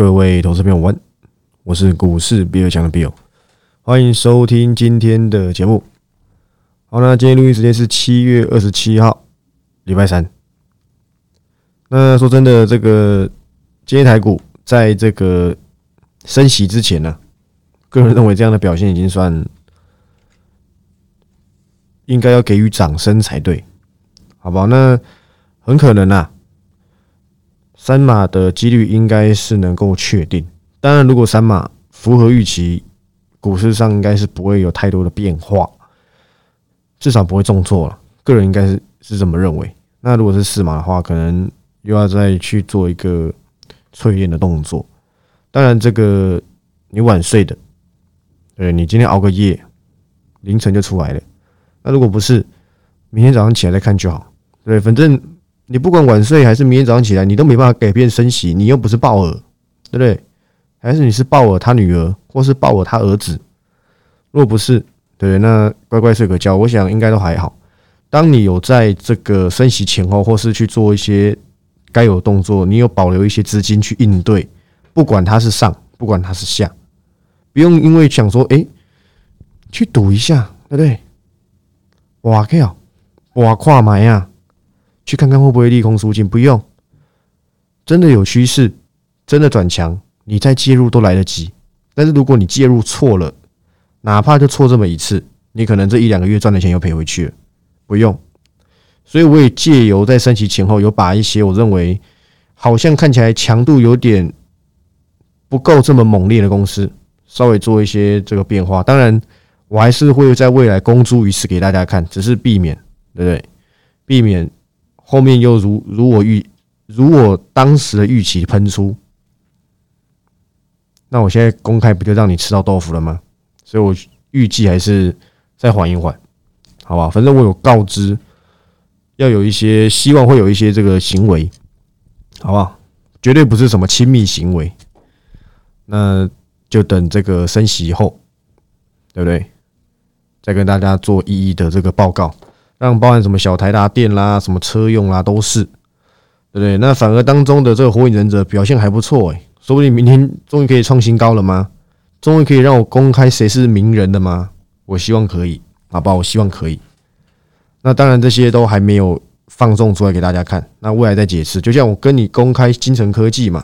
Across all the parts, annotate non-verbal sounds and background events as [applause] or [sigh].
各位投资朋友，晚，我是股市比尔强的 Bill，欢迎收听今天的节目。好，那今天录音时间是七月二十七号，礼拜三。那说真的，这个今天台股在这个升息之前呢，个人认为这样的表现已经算应该要给予掌声才对，好不好？那很可能啊。三码的几率应该是能够确定。当然，如果三码符合预期，股市上应该是不会有太多的变化，至少不会重挫了。个人应该是是这么认为。那如果是四码的话，可能又要再去做一个淬炼的动作。当然，这个你晚睡的，对你今天熬个夜，凌晨就出来了。那如果不是，明天早上起来再看就好。对，反正。你不管晚睡还是明天早上起来，你都没办法改变升息。你又不是鲍尔，对不对？还是你是鲍尔他女儿，或是鲍尔他儿子？若不是，对，那乖乖睡个觉，我想应该都还好。当你有在这个升息前后，或是去做一些该有动作，你有保留一些资金去应对，不管它是上，不管它是下，不用因为想说，哎，去赌一下，对不对？哇靠，哇跨买呀！去看看会不会利空出尽，不用，真的有趋势，真的转强，你再介入都来得及。但是如果你介入错了，哪怕就错这么一次，你可能这一两个月赚的钱又赔回去了。不用，所以我也借由在升息前后，有把一些我认为好像看起来强度有点不够这么猛烈的公司，稍微做一些这个变化。当然，我还是会在未来公诸于世给大家看，只是避免，对不对？避免。后面又如如我预如我当时的预期喷出，那我现在公开不就让你吃到豆腐了吗？所以我预计还是再缓一缓，好吧？反正我有告知，要有一些希望会有一些这个行为，好不好？绝对不是什么亲密行为，那就等这个升息以后，对不对？再跟大家做一一的这个报告。让包含什么小台达电啦，什么车用啦，都是，对不对？那反而当中的这个火影忍者表现还不错诶，说不定明天终于可以创新高了吗？终于可以让我公开谁是名人的吗？我希望可以，好吧？我希望可以。那当然这些都还没有放送出来给大家看，那未来再解释。就像我跟你公开金城科技嘛，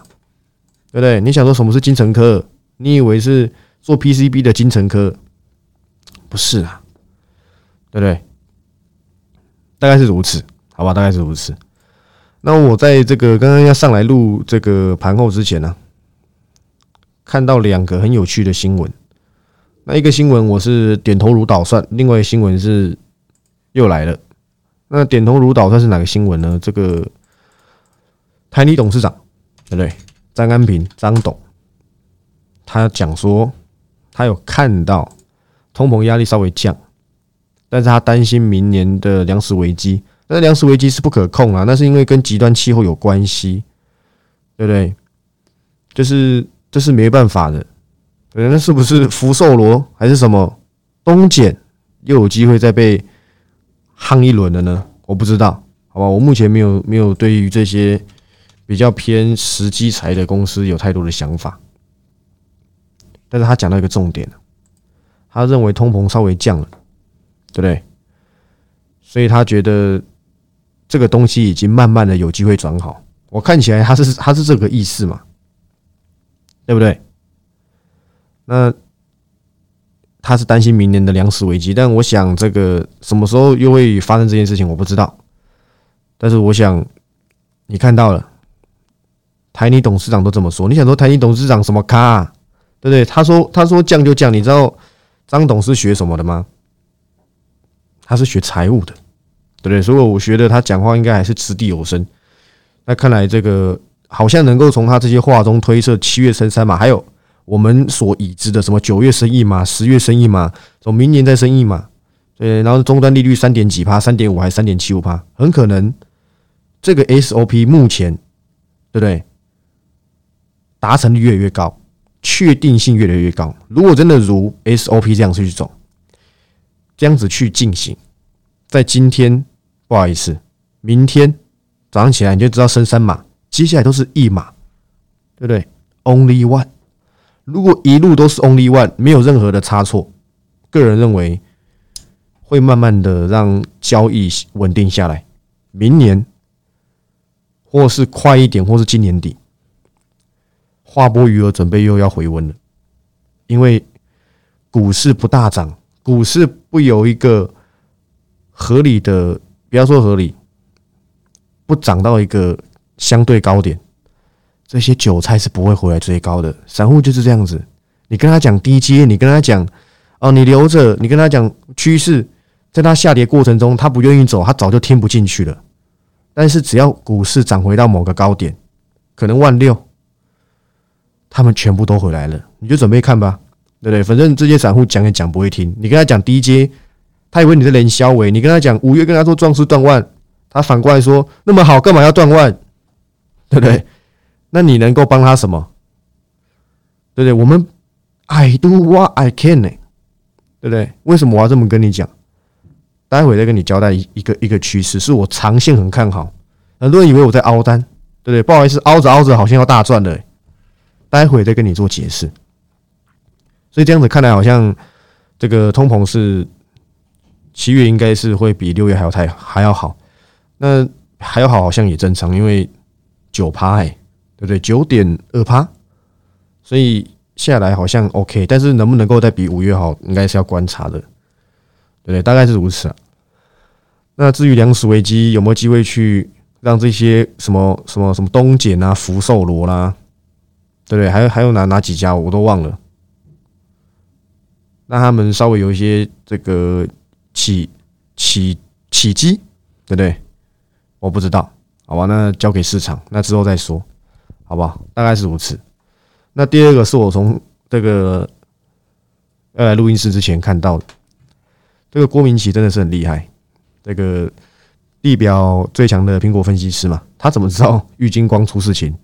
对不对？你想说什么是金城科？你以为是做 PCB 的金城科？不是啊，对不对？大概是如此，好吧，大概是如此。那我在这个刚刚要上来录这个盘后之前呢，看到两个很有趣的新闻。那一个新闻我是点头如捣蒜，另外一个新闻是又来了。那点头如捣蒜是哪个新闻呢？这个台泥董事长对不对？张安平张董，他讲说他有看到通膨压力稍微降。但是他担心明年的粮食危机，那粮食危机是不可控啊，那是因为跟极端气候有关系，对不对？就是这是没办法的，那是不是福寿螺还是什么东碱又有机会再被夯一轮了呢？我不知道，好吧，我目前没有没有对于这些比较偏实机材的公司有太多的想法，但是他讲到一个重点他认为通膨稍微降了。对不对？所以他觉得这个东西已经慢慢的有机会转好。我看起来他是他是这个意思嘛，对不对？那他是担心明年的粮食危机，但我想这个什么时候又会发生这件事情，我不知道。但是我想你看到了，台泥董事长都这么说，你想说台泥董事长什么咖？对不对？他说他说降就降，你知道张董是学什么的吗？他是学财务的，对不对？所以我觉得他讲话应该还是掷地有声。那看来这个好像能够从他这些话中推测七月升三码，还有我们所已知的什么九月升一码、十月升一码，从明年再升一码，对，然后终端利率三点几趴、三点五还是三点七五趴，很可能这个 SOP 目前对不对？达成率越来越高，确定性越来越高。如果真的如 SOP 这样去走。这样子去进行，在今天不好意思，明天早上起来你就知道升三码，接下来都是一码，对不对？only one。如果一路都是 only one，没有任何的差错，个人认为会慢慢的让交易稳定下来。明年，或是快一点，或是今年底，划拨余额准备又要回温了，因为股市不大涨，股市不有一个合理的，不要说合理，不涨到一个相对高点，这些韭菜是不会回来追高的。散户就是这样子，你跟他讲低阶，你跟他讲哦，你留着，你跟他讲趋势，在他下跌过程中，他不愿意走，他早就听不进去了。但是只要股市涨回到某个高点，可能万六，他们全部都回来了，你就准备看吧，对不对？反正这些散户讲也讲不会听，你跟他讲低阶，他以为你是连销尾；你跟他讲五月跟他说壮士断腕，他反过来说那么好，干嘛要断腕？对不对？那你能够帮他什么？对不对？我们 I do what I can 呢？对不对？为什么我要这么跟你讲？待会再跟你交代一一个一个趋势，是我长线很看好。很多人以为我在凹单，对不对？不好意思，凹着凹着好像要大赚了。待会再跟你做解释。所以这样子看来，好像这个通膨是七月应该是会比六月还要太还要好。那还要好，好像也正常，因为九趴哎，对不对？九点二趴，所以下来好像 OK。但是能不能够再比五月好，应该是要观察的。对不对，大概是如此啊。那至于粮食危机有没有机会去让这些什么什么什么东碱啊、福寿螺啦，对不对？还有还有哪哪几家我都忘了。让他们稍微有一些这个起起起机，对不对？我不知道，好吧？那交给市场，那之后再说，好不好？大概是如此。那第二个是我从这个要来录音室之前看到的。这个郭明奇真的是很厉害，这个地表最强的苹果分析师嘛，他怎么知道 [laughs] 郁金光出事情？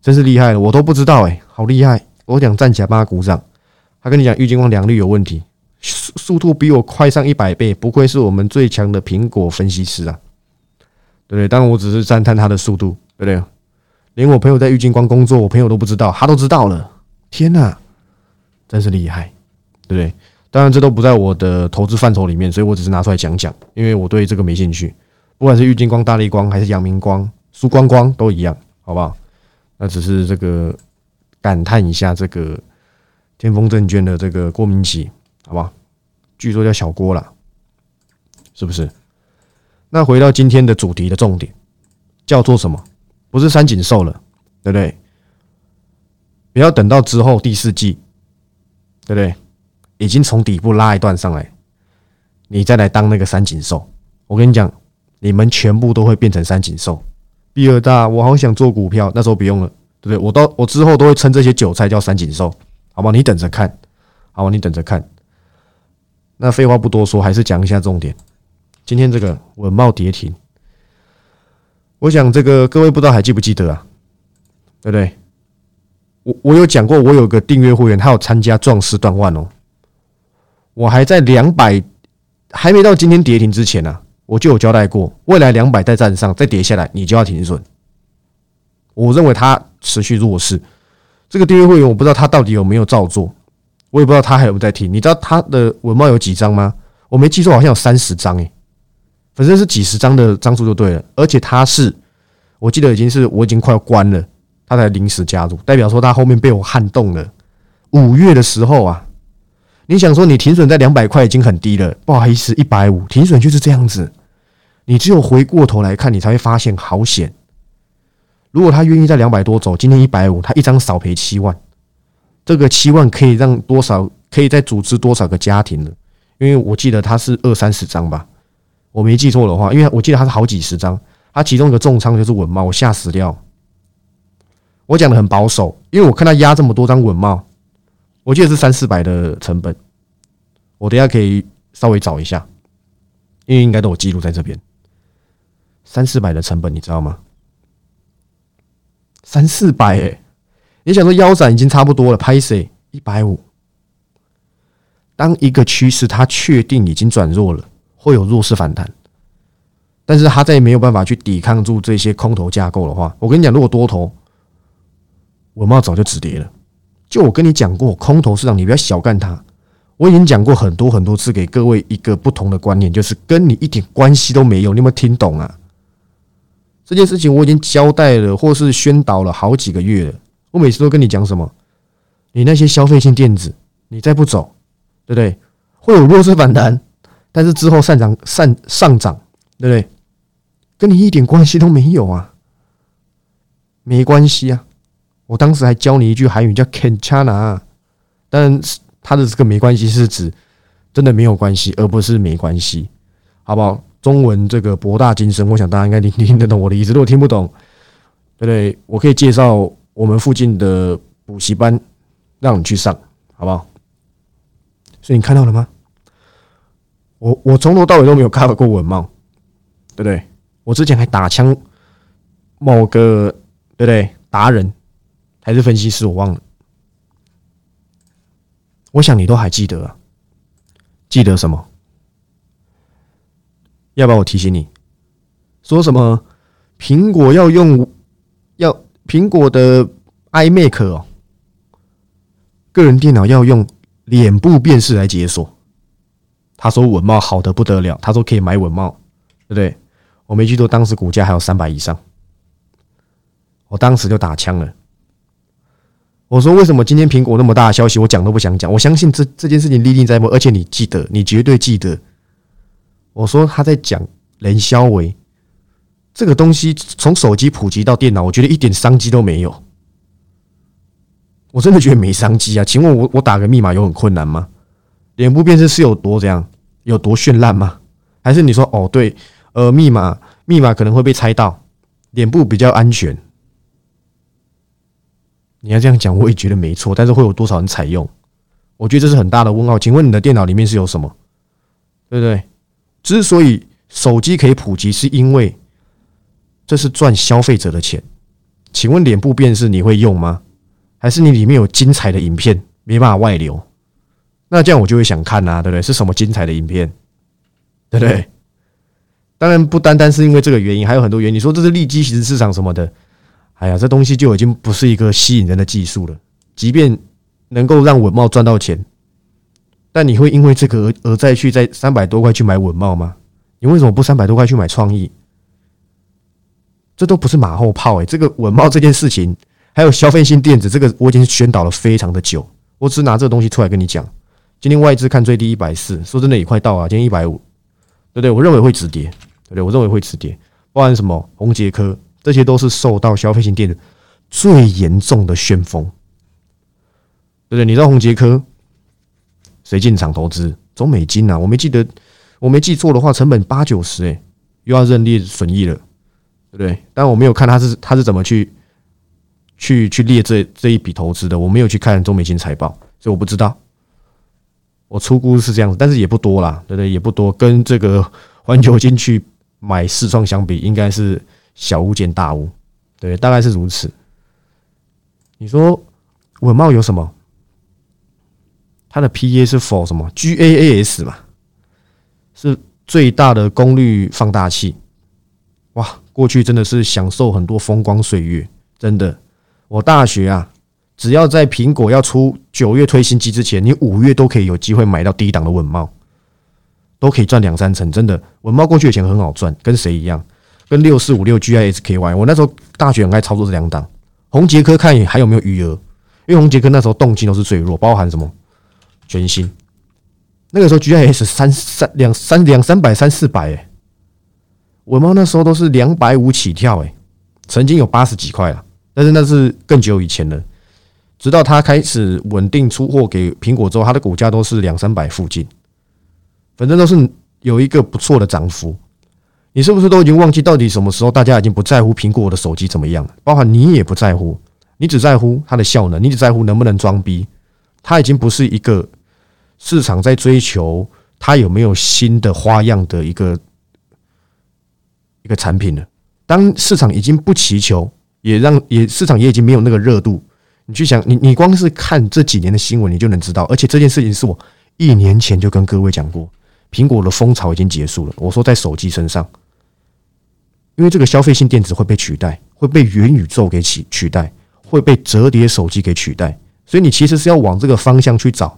真是厉害了，我都不知道哎，好厉害！我想站起来帮他鼓掌。他跟你讲郁金光良率有问题，速速度比我快上一百倍，不愧是我们最强的苹果分析师啊，对不对？当然我只是赞叹他的速度，对不对？连我朋友在郁金光工作，我朋友都不知道，他都知道了。天哪，真是厉害，对不对？当然，这都不在我的投资范畴里面，所以我只是拿出来讲讲，因为我对这个没兴趣。不管是郁金光、大力光，还是阳明光、苏光光，都一样，好不好？那只是这个感叹一下，这个天风证券的这个郭明奇，好不好？据说叫小郭了，是不是？那回到今天的主题的重点，叫做什么？不是三井寿了，对不对？不要等到之后第四季，对不对？已经从底部拉一段上来，你再来当那个三井寿，我跟你讲，你们全部都会变成三井寿。比尔大，我好想做股票，那时候不用了，对不对？我到我之后都会称这些韭菜叫三井寿，好吧？你等着看，好吧，你等着看。那废话不多说，还是讲一下重点。今天这个稳茂跌停，我想这个各位不知道还记不记得啊？对不对？我我有讲过，我有个订阅会员，他有参加壮士断腕哦。我还在两百还没到今天跌停之前呢，我就有交代过，未来两百再站上再跌下来，你就要停损。我认为它持续弱势。这个订阅会员我不知道他到底有没有照做，我也不知道他还有没有在听。你知道他的文帽有几张吗？我没记错，好像有三十张诶，反正是几十张的张数就对了。而且他是，我记得已经是我已经快要关了，他才临时加入，代表说他后面被我撼动了。五月的时候啊。你想说你停损在两百块已经很低了，不好意思，一百五停损就是这样子。你只有回过头来看，你才会发现好险。如果他愿意在两百多走，今天一百五，他一张少赔七万，这个七万可以让多少？可以再组织多少个家庭呢？因为我记得他是二三十张吧，我没记错的话，因为我记得他是好几十张，他其中一个重仓就是稳帽，我吓死掉。我讲的很保守，因为我看他压这么多张稳帽。我记得是三四百的成本，我等下可以稍微找一下，因为应该都有记录在这边。三四百的成本，你知道吗？三四百哎，你想说腰斩已经差不多了，拍谁一百五？当一个趋势它确定已经转弱了，会有弱势反弹，但是它再也没有办法去抵抗住这些空头架构的话，我跟你讲，如果多头。文茂早就止跌了。就我跟你讲过，空头市场你不要小看它。我已经讲过很多很多次，给各位一个不同的观念，就是跟你一点关系都没有。你有没有听懂啊？这件事情我已经交代了，或是宣导了好几个月了。我每次都跟你讲什么？你那些消费性电子，你再不走，对不对？会有弱势反弹，但是之后上涨上上涨，对不对？跟你一点关系都没有啊，没关系啊。我当时还教你一句韩语叫 “can chana”，但是他的这个没关系是指真的没有关系，而不是没关系，好不好？中文这个博大精深，我想大家应该听听得懂我的意思。如果听不懂，对不对？我可以介绍我们附近的补习班，让你去上，好不好？所以你看到了吗？我我从头到尾都没有 cover 过文盲，对不对？我之前还打枪某个，对不对？达人。还是分析师，我忘了。我想你都还记得啊？记得什么？要不要我提醒你？说什么？苹果要用要苹果的 iMac 哦，个人电脑要用脸部辨识来解锁。他说稳茂好的不得了，他说可以买稳茂，对不对？我没记错，当时股价还有三百以上，我当时就打枪了。我说为什么今天苹果那么大的消息，我讲都不想讲。我相信这这件事情历历在目，而且你记得，你绝对记得。我说他在讲人消维这个东西，从手机普及到电脑，我觉得一点商机都没有。我真的觉得没商机啊！请问我我打个密码有很困难吗？脸部辨识是有多这样，有多绚烂吗？还是你说哦对，呃密码密码可能会被猜到，脸部比较安全。你要这样讲，我也觉得没错，但是会有多少人采用？我觉得这是很大的问号。请问你的电脑里面是有什么？对不对？之所以手机可以普及，是因为这是赚消费者的钱。请问脸部辨识你会用吗？还是你里面有精彩的影片没办法外流？那这样我就会想看啊，对不对？是什么精彩的影片？对不对？当然不单单是因为这个原因，还有很多原因。你说这是利基型市场什么的？哎呀，这东西就已经不是一个吸引人的技术了。即便能够让稳茂赚到钱，但你会因为这个而而再去在三百多块去买稳茂吗？你为什么不三百多块去买创意？这都不是马后炮哎！这个稳茂这件事情，还有消费性电子这个，我已经宣导了非常的久。我只拿这个东西出来跟你讲。今天外资看最低一百四，说真的也快到啊。今天一百五，对不对？我认为会止跌，对不对？我认为会止跌。包含什么？红杰科。这些都是受到消费性电子最严重的旋风，对不对？你知道红杰科谁进场投资？中美金呐？我没记得，我没记错的话，成本八九十，哎，又要认列损益了，对不对？但我没有看他是他是怎么去去去列这这一笔投资的，我没有去看中美金财报，所以我不知道。我出估是这样子，但是也不多啦，对不对？也不多，跟这个环球金去买四创相比，应该是。小巫见大巫，对，大概是如此。你说稳茂有什么？它的 PA 是否什么 GAAS 嘛？是最大的功率放大器。哇，过去真的是享受很多风光岁月，真的。我大学啊，只要在苹果要出九月推新机之前，你五月都可以有机会买到低档的稳茂，都可以赚两三成。真的，稳茂过去的钱很好赚，跟谁一样？跟六四五六 GISKY，我那时候大学很爱操作这两档。红杰科看还有没有余额，因为红杰科那时候动机都是最弱，包含什么全新。那个时候 GIS 三三两三两三百三四百哎，文茂那时候都是两百五起跳哎，曾经有八十几块了，但是那是更久以前了。直到它开始稳定出货给苹果之后，它的股价都是两三百附近，反正都是有一个不错的涨幅。你是不是都已经忘记到底什么时候大家已经不在乎苹果的手机怎么样了？包含你也不在乎，你只在乎它的效能，你只在乎能不能装逼。它已经不是一个市场在追求它有没有新的花样的一个一个产品了。当市场已经不祈求，也让也市场也已经没有那个热度。你去想，你你光是看这几年的新闻，你就能知道。而且这件事情是我一年前就跟各位讲过，苹果的风潮已经结束了。我说在手机身上。因为这个消费性电子会被取代，会被元宇宙给取取代，会被折叠手机给取代，所以你其实是要往这个方向去找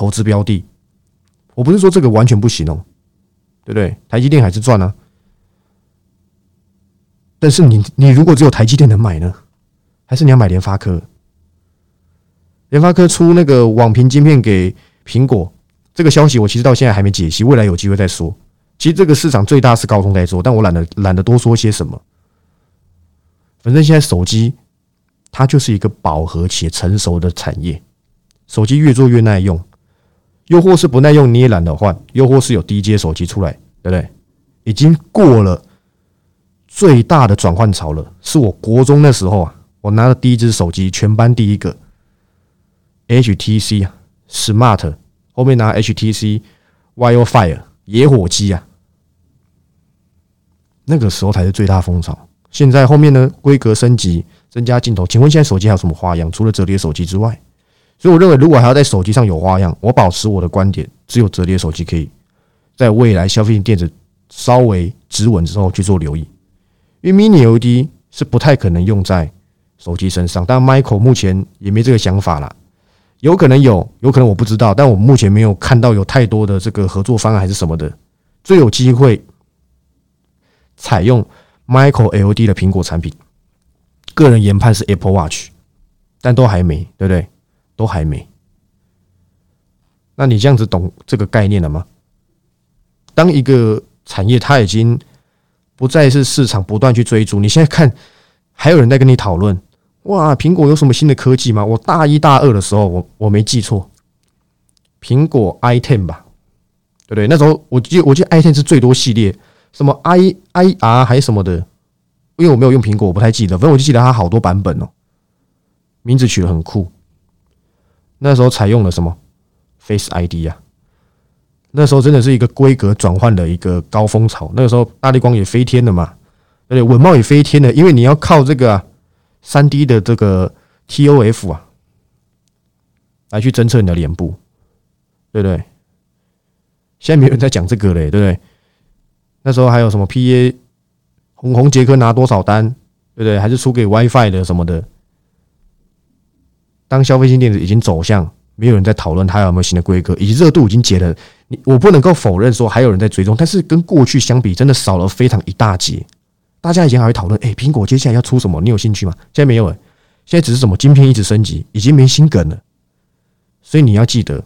投资标的。我不是说这个完全不行哦，对不对？台积电还是赚啊，但是你你如果只有台积电能买呢，还是你要买联发科？联发科出那个网屏晶片给苹果，这个消息我其实到现在还没解析，未来有机会再说。其实这个市场最大是高通在做，但我懒得懒得多说些什么。反正现在手机它就是一个饱和且成熟的产业，手机越做越耐用，又或是不耐用你也懒得换，又或是有低阶手机出来，对不对？已经过了最大的转换潮了。是我国中那时候啊，我拿了第一只手机，全班第一个 HTC 啊，Smart 后面拿 HTC Wildfire 野火机啊。那个时候才是最大风潮。现在后面呢，规格升级，增加镜头。请问现在手机还有什么花样？除了折叠手机之外，所以我认为，如果还要在手机上有花样，我保持我的观点，只有折叠手机可以在未来消费性电子稍微止稳之后去做留意。因为 Mini LED 是不太可能用在手机身上，但 Michael 目前也没这个想法啦。有可能有，有可能我不知道，但我目前没有看到有太多的这个合作方案还是什么的。最有机会。采用 Michael LED 的苹果产品，个人研判是 Apple Watch，但都还没，对不对？都还没。那你这样子懂这个概念了吗？当一个产业它已经不再是市场不断去追逐，你现在看还有人在跟你讨论，哇，苹果有什么新的科技吗？我大一大二的时候，我我没记错，苹果 iTen 吧，对不对？那时候我记我记得 iTen 是最多系列。什么 i i r 还是什么的，因为我没有用苹果，我不太记得。反正我就记得它好多版本哦，名字取得很酷。那时候采用了什么 Face ID 呀？那时候真的是一个规格转换的一个高峰潮。那个时候大力光也飞天了嘛，对，稳茂也飞天了，因为你要靠这个三 D 的这个 TOF 啊，来去侦测你的脸部，对不对？现在没有人在讲这个嘞，对不对？那时候还有什么 PA 红红杰克拿多少单，对不对？还是出给 WiFi 的什么的？当消费性电子已经走向没有人在讨论它有没有新的规格，以及热度已经解了，你我不能够否认说还有人在追踪，但是跟过去相比，真的少了非常一大截。大家以前还会讨论，哎，苹果接下来要出什么？你有兴趣吗？现在没有了，现在只是什么晶片一直升级，已经没新梗了。所以你要记得，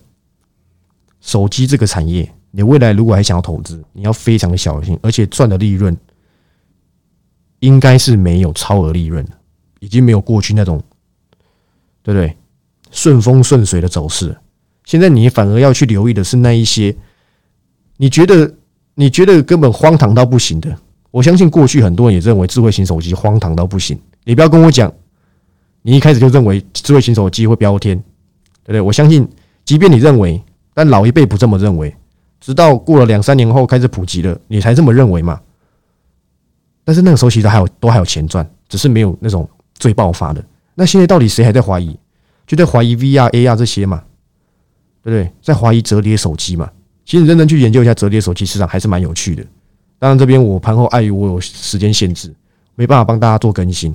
手机这个产业。你未来如果还想要投资，你要非常的小心，而且赚的利润应该是没有超额利润已经没有过去那种，对不对？顺风顺水的走势。现在你反而要去留意的是那一些你觉得你觉得根本荒唐到不行的。我相信过去很多人也认为智慧型手机荒唐到不行。你不要跟我讲，你一开始就认为智慧型手机会飙天，对不对？我相信，即便你认为，但老一辈不这么认为。直到过了两三年后开始普及了，你才这么认为嘛？但是那个时候其实还有都还有钱赚，只是没有那种最爆发的。那现在到底谁还在怀疑？就在怀疑 VR、AR 这些嘛？对不对？在怀疑折叠手机嘛？其实认真去研究一下折叠手机市场还是蛮有趣的。当然这边我盘后碍于我有时间限制，没办法帮大家做更新。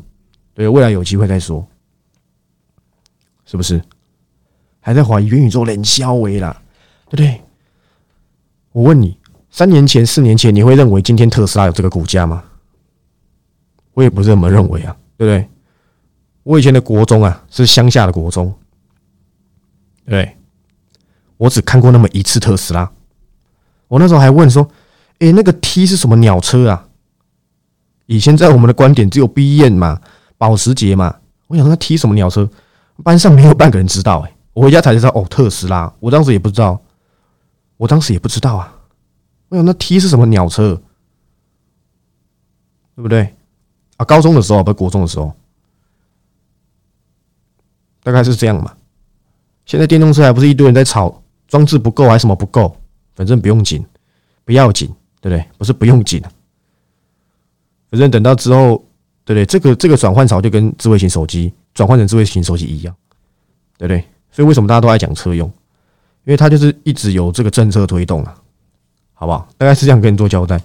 对，未来有机会再说，是不是？还在怀疑元宇宙冷消维啦，对不对？我问你，三年前、四年前，你会认为今天特斯拉有这个股价吗？我也不这么认为啊，对不对？我以前的国中啊，是乡下的国中，对，我只看过那么一次特斯拉。我那时候还问说：“诶，那个 T 是什么鸟车啊？”以前在我们的观点，只有 B 燕嘛、保时捷嘛。我想那 T 什么鸟车？班上没有半个人知道。诶，我回家才知道，哦，特斯拉。我当时也不知道。我当时也不知道啊，我想那 T 是什么鸟车，对不对？啊，高中的时候不是国中的时候，大概是这样嘛。现在电动车还不是一堆人在吵，装置不够还是什么不够？反正不用紧，不要紧，对不对？不是不用紧，反正等到之后，对不对？这个这个转换潮就跟智慧型手机转换成智慧型手机一样，对不对？所以为什么大家都爱讲车用？因为它就是一直有这个政策推动啊，好不好？大概是这样跟你做交代。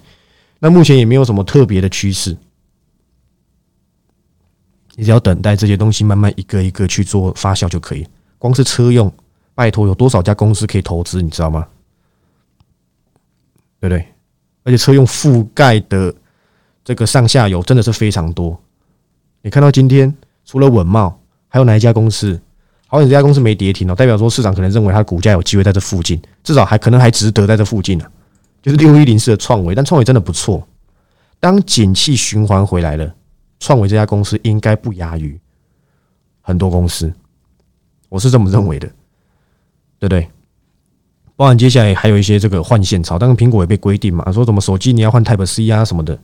那目前也没有什么特别的趋势，你只要等待这些东西慢慢一个一个去做发酵就可以。光是车用，拜托，有多少家公司可以投资？你知道吗？对不对？而且车用覆盖的这个上下游真的是非常多。你看到今天除了稳茂，还有哪一家公司？好险这家公司没跌停哦，代表说市场可能认为它股价有机会在这附近，至少还可能还值得在这附近呢。就是六一零四的创维，但创维真的不错。当景气循环回来了，创维这家公司应该不亚于很多公司，我是这么认为的，对不对？包含接下来还有一些这个换线潮，当然苹果也被规定嘛，说什么手机你要换 Type C 啊什么的，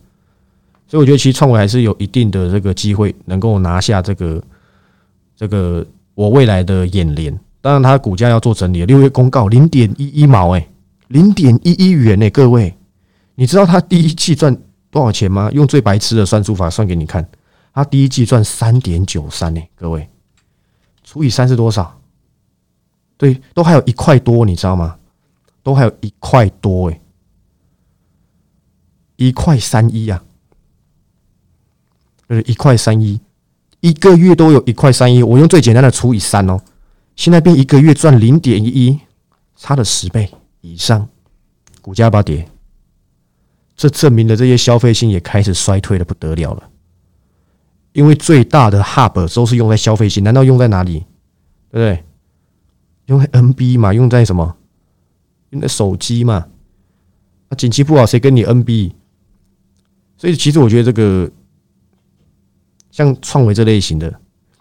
所以我觉得其实创维还是有一定的这个机会能够拿下这个这个我未来的眼帘。当然，它股价要做整理，六月公告零点一一毛，哎，零点一一元呢，各位，你知道它第一季赚？多少钱吗？用最白痴的算术法算给你看，他第一季赚三点九三呢，各位除以三是多少？对，都还有一块多，你知道吗？都还有一块多哎，一块三一呀，呃，一块三一，一个月都有一块三一，我用最简单的除以三哦，现在变一个月赚零点一一，差了十倍以上，股价不跌。这证明了这些消费性也开始衰退的不得了了，因为最大的 hub 都是用在消费性，难道用在哪里？对不对？用在 NB 嘛？用在什么？用在手机嘛？那景气不好，谁跟你 NB？所以其实我觉得这个像创维这类型的，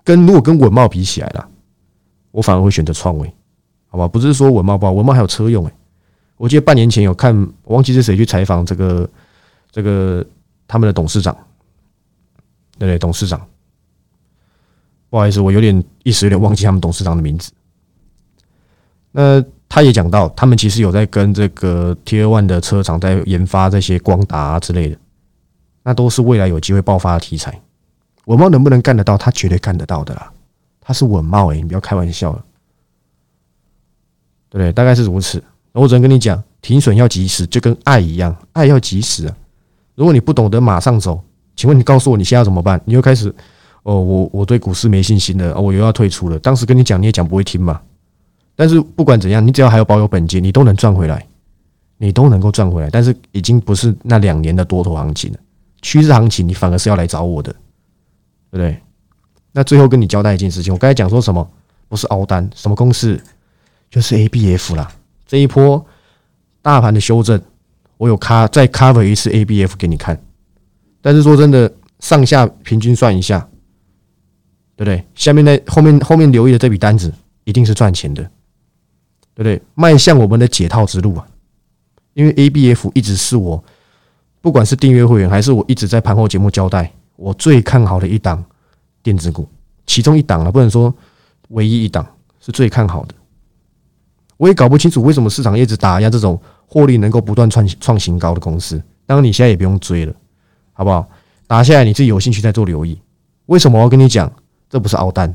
跟如果跟稳茂比起来了，我反而会选择创维，好吧？不是说稳茂不好，稳茂还有车用哎。我记得半年前有看，我忘记是谁去采访这个这个他们的董事长，对对？董事长，不好意思，我有点一时有点忘记他们董事长的名字。那他也讲到，他们其实有在跟这个 T 二 One 的车厂在研发这些光达之类的，那都是未来有机会爆发的题材。稳茂能不能干得到？他绝对干得到的啦，他是稳茂哎，你不要开玩笑了，对不对？大概是如此。我只能跟你讲，停损要及时，就跟爱一样，爱要及时啊！如果你不懂得马上走，请问你告诉我，你现在要怎么办？你又开始哦，我我对股市没信心了，我又要退出了。当时跟你讲，你也讲不会听嘛。但是不管怎样，你只要还有保有本金，你都能赚回来，你都能够赚回来。但是已经不是那两年的多头行情了，趋势行情你反而是要来找我的，对不对？那最后跟你交代一件事情，我刚才讲说什么？不是凹单，什么公式？就是 A B F 啦。这一波大盘的修正，我有卡再 cover 一次 ABF 给你看，但是说真的，上下平均算一下，对不对？下面那后面后面留意的这笔单子一定是赚钱的，对不对？迈向我们的解套之路啊！因为 ABF 一直是我不管是订阅会员还是我一直在盘后节目交代，我最看好的一档电子股，其中一档了，不能说唯一一档是最看好的。我也搞不清楚为什么市场一直打压这种获利能够不断创创新高的公司。当然，你现在也不用追了，好不好？打下来你自己有兴趣再做留意。为什么我要跟你讲？这不是凹单，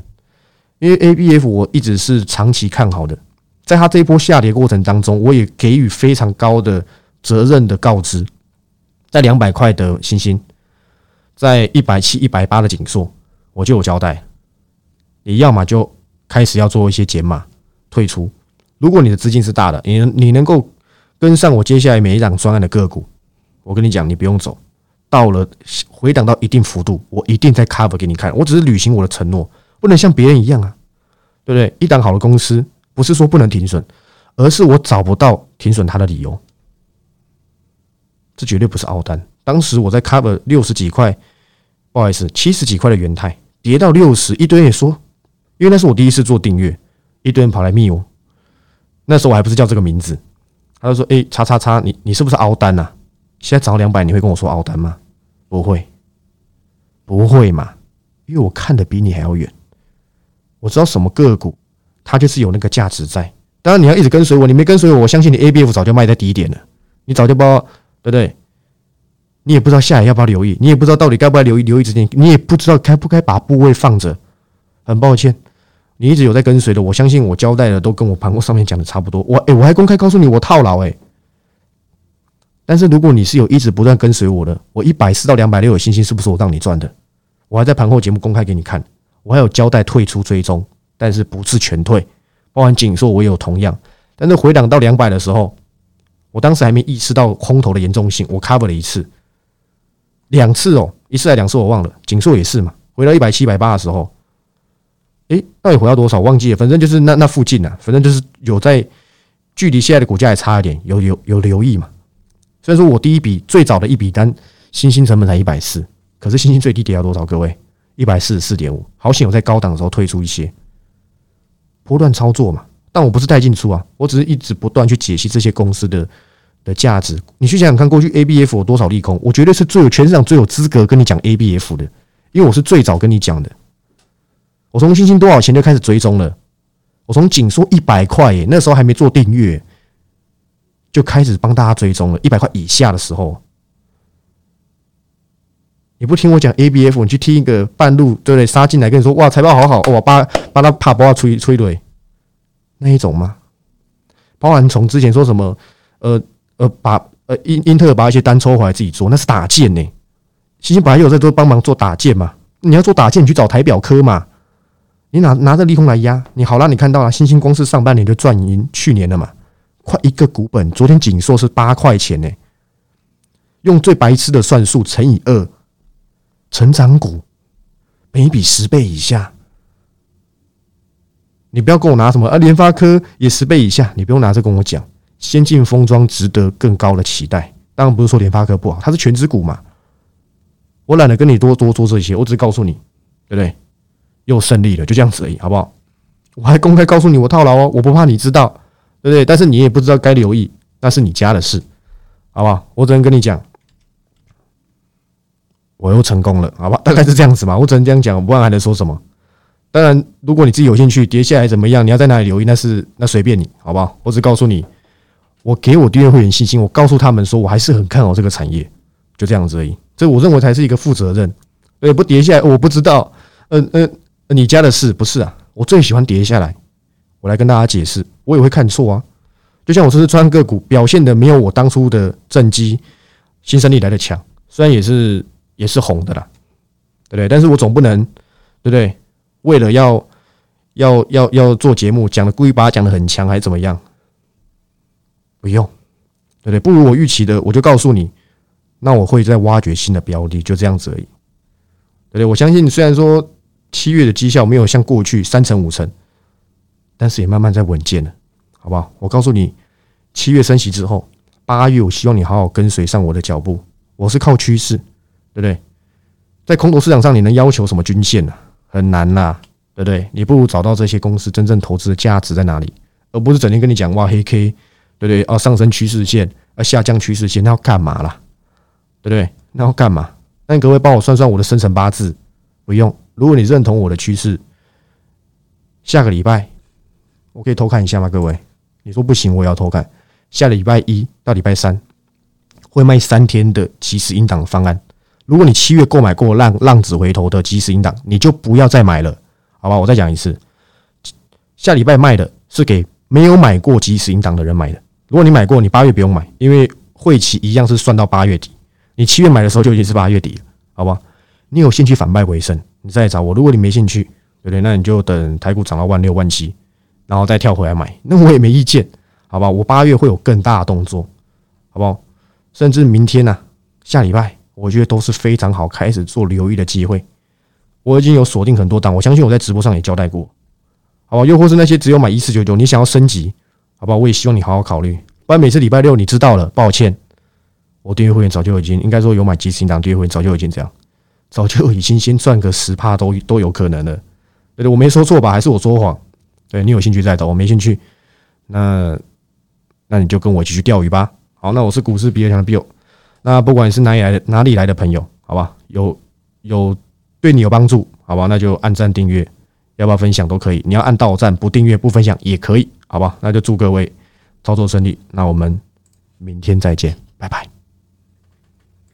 因为 A B F 我一直是长期看好的。在它这一波下跌过程当中，我也给予非常高的责任的告知。在两百块的星星，在一百七、一百八的紧缩，我就有交代。你要么就开始要做一些减码退出。如果你的资金是大的，你你能够跟上我接下来每一档专案的个股，我跟你讲，你不用走，到了回档到一定幅度，我一定在 cover 给你看。我只是履行我的承诺，不能像别人一样啊，对不对？一档好的公司不是说不能停损，而是我找不到停损它的理由。这绝对不是澳单。当时我在 cover 六十几块，不好意思，七十几块的元泰跌到六十，一堆人说，因为那是我第一次做订阅，一堆人跑来密我。那时候我还不是叫这个名字，他就说：“哎，叉叉叉，你你是不是凹单呐？现在涨两百，你会跟我说凹单吗？不会，不会嘛？因为我看的比你还要远，我知道什么个股，它就是有那个价值在。当然你要一直跟随我，你没跟随我，我相信你 A B F 早就卖在低点了，你早就不，对不对？你也不知道下来要不要留意，你也不知道到底该不该留意留意之前，你也不知道该不该把部位放着。很抱歉。”你一直有在跟随的，我相信我交代的都跟我盘后上面讲的差不多。我诶，我还公开告诉你我套牢诶。但是如果你是有一直不断跟随我的，我一百四到两百六的信心是不是我让你赚的？我还在盘后节目公开给你看，我还有交代退出追踪，但是不是全退，包含紧缩我也有同样，但是回档到两百的时候，我当时还没意识到空头的严重性，我 cover 了一次、两次哦，一次还两次我忘了，紧缩也是嘛，回到一百七、百八的时候，诶，到底回到多少忘记了，反正就是那那附近啊，反正就是有在距离现在的股价还差一点，有有有留意嘛。虽然说我第一笔最早的一笔单，新兴成本才一百四。可是星星最低跌到多少？各位，一百四十四点五。好险我在高档的时候退出一些，波段操作嘛。但我不是带进出啊，我只是一直不断去解析这些公司的的价值。你去想想看，过去 ABF 有多少利空？我绝对是最有全市场最有资格跟你讲 ABF 的，因为我是最早跟你讲的。我从星星多少钱就开始追踪了，我从紧缩一百块，那时候还没做订阅，就开始帮大家追踪了。一百块以下的时候。你不听我讲 A B F，你去听一个半路对不对？杀进来跟你说哇，财报好好哇，把把他怕不要吹吹怼那一种吗？包含从之前说什么呃呃把呃英英特尔把一些单抽回来自己做，那是打剑呢。星星本来有在做帮忙做打剑嘛，你要做打剑，你去找台表科嘛。你拿拿着利空来压，你好了，你看到了，星星光是上半年就赚赢去年了嘛，快一个股本，昨天紧缩是八块钱呢，用最白痴的算术乘以二。成长股，每笔十倍以下，你不要跟我拿什么啊？联发科也十倍以下，你不用拿这跟我讲。先进封装值得更高的期待，当然不是说联发科不好，它是全职股嘛。我懒得跟你多多做这些，我只是告诉你，对不对？又胜利了，就这样子而已，好不好？我还公开告诉你我套牢哦，我不怕你知道，对不对？但是你也不知道该留意，那是你家的事，好不好？我只能跟你讲。我又成功了，好吧，大概是这样子嘛，我只能这样讲，不然还能说什么？当然，如果你自己有兴趣，跌下来怎么样？你要在哪里留意？那是那随便你，好不好？我只告诉你，我给我订阅会员信心，我告诉他们说我还是很看好这个产业，就这样子而已。这我认为才是一个负责任。呃，不跌下来，我不知道。嗯嗯，你家的事不是啊？我最喜欢跌下来，我来跟大家解释，我也会看错啊。就像我这次专个股表现的没有我当初的正机新生力来的强，虽然也是。也是红的啦，对不对？但是我总不能，对不对？为了要要要要做节目，讲的故意把它讲的很强，还是怎么样？不用，对不对？不如我预期的，我就告诉你，那我会再挖掘新的标的，就这样子而已，对不对？我相信，虽然说七月的绩效没有像过去三成五成，但是也慢慢在稳健了，好不好？我告诉你，七月升息之后，八月我希望你好好跟随上我的脚步，我是靠趋势。对不对？在空头市场上，你能要求什么均线呢？很难呐，对不对？你不如找到这些公司真正投资的价值在哪里，而不是整天跟你讲哇黑 K，对不对？哦，上升趋势线，啊，下降趋势线，那要干嘛啦？对不对？那要干嘛？那各位帮我算算我的生辰八字，不用。如果你认同我的趋势，下个礼拜我可以偷看一下吗？各位，你说不行，我也要偷看。下礼拜一到礼拜三会卖三天的即时应档方案。如果你七月购买过浪浪子回头的即时引档，你就不要再买了，好吧？我再讲一次，下礼拜卖的是给没有买过即时引档的人买的。如果你买过，你八月不用买，因为会期一样是算到八月底。你七月买的时候就已经是八月底了，好吧？你有兴趣反败为胜，你再找我。如果你没兴趣，对不对？那你就等台股涨到万六万七，然后再跳回来买，[laughs] 那我也没意见，好吧？我八月会有更大的动作，好不好？甚至明天呢，下礼拜。我觉得都是非常好开始做留意的机会。我已经有锁定很多档，我相信我在直播上也交代过，好吧？又或是那些只有买一四九九，你想要升级，好吧？我也希望你好好考虑。不然每次礼拜六你知道了，抱歉，我订阅会员早就已经应该说有买即时档订阅会员早就已经这样，早就已经先赚个十趴都都有可能了。对对，我没说错吧？还是我说谎？对你有兴趣再找，我没兴趣，那那你就跟我一起去钓鱼吧。好，那我是股市比尔强的 Bill。那不管是哪里来的哪里来的朋友，好吧，有有对你有帮助，好吧，那就按赞订阅，要不要分享都可以。你要按到赞不订阅不分享也可以，好吧，那就祝各位操作顺利。那我们明天再见，拜拜。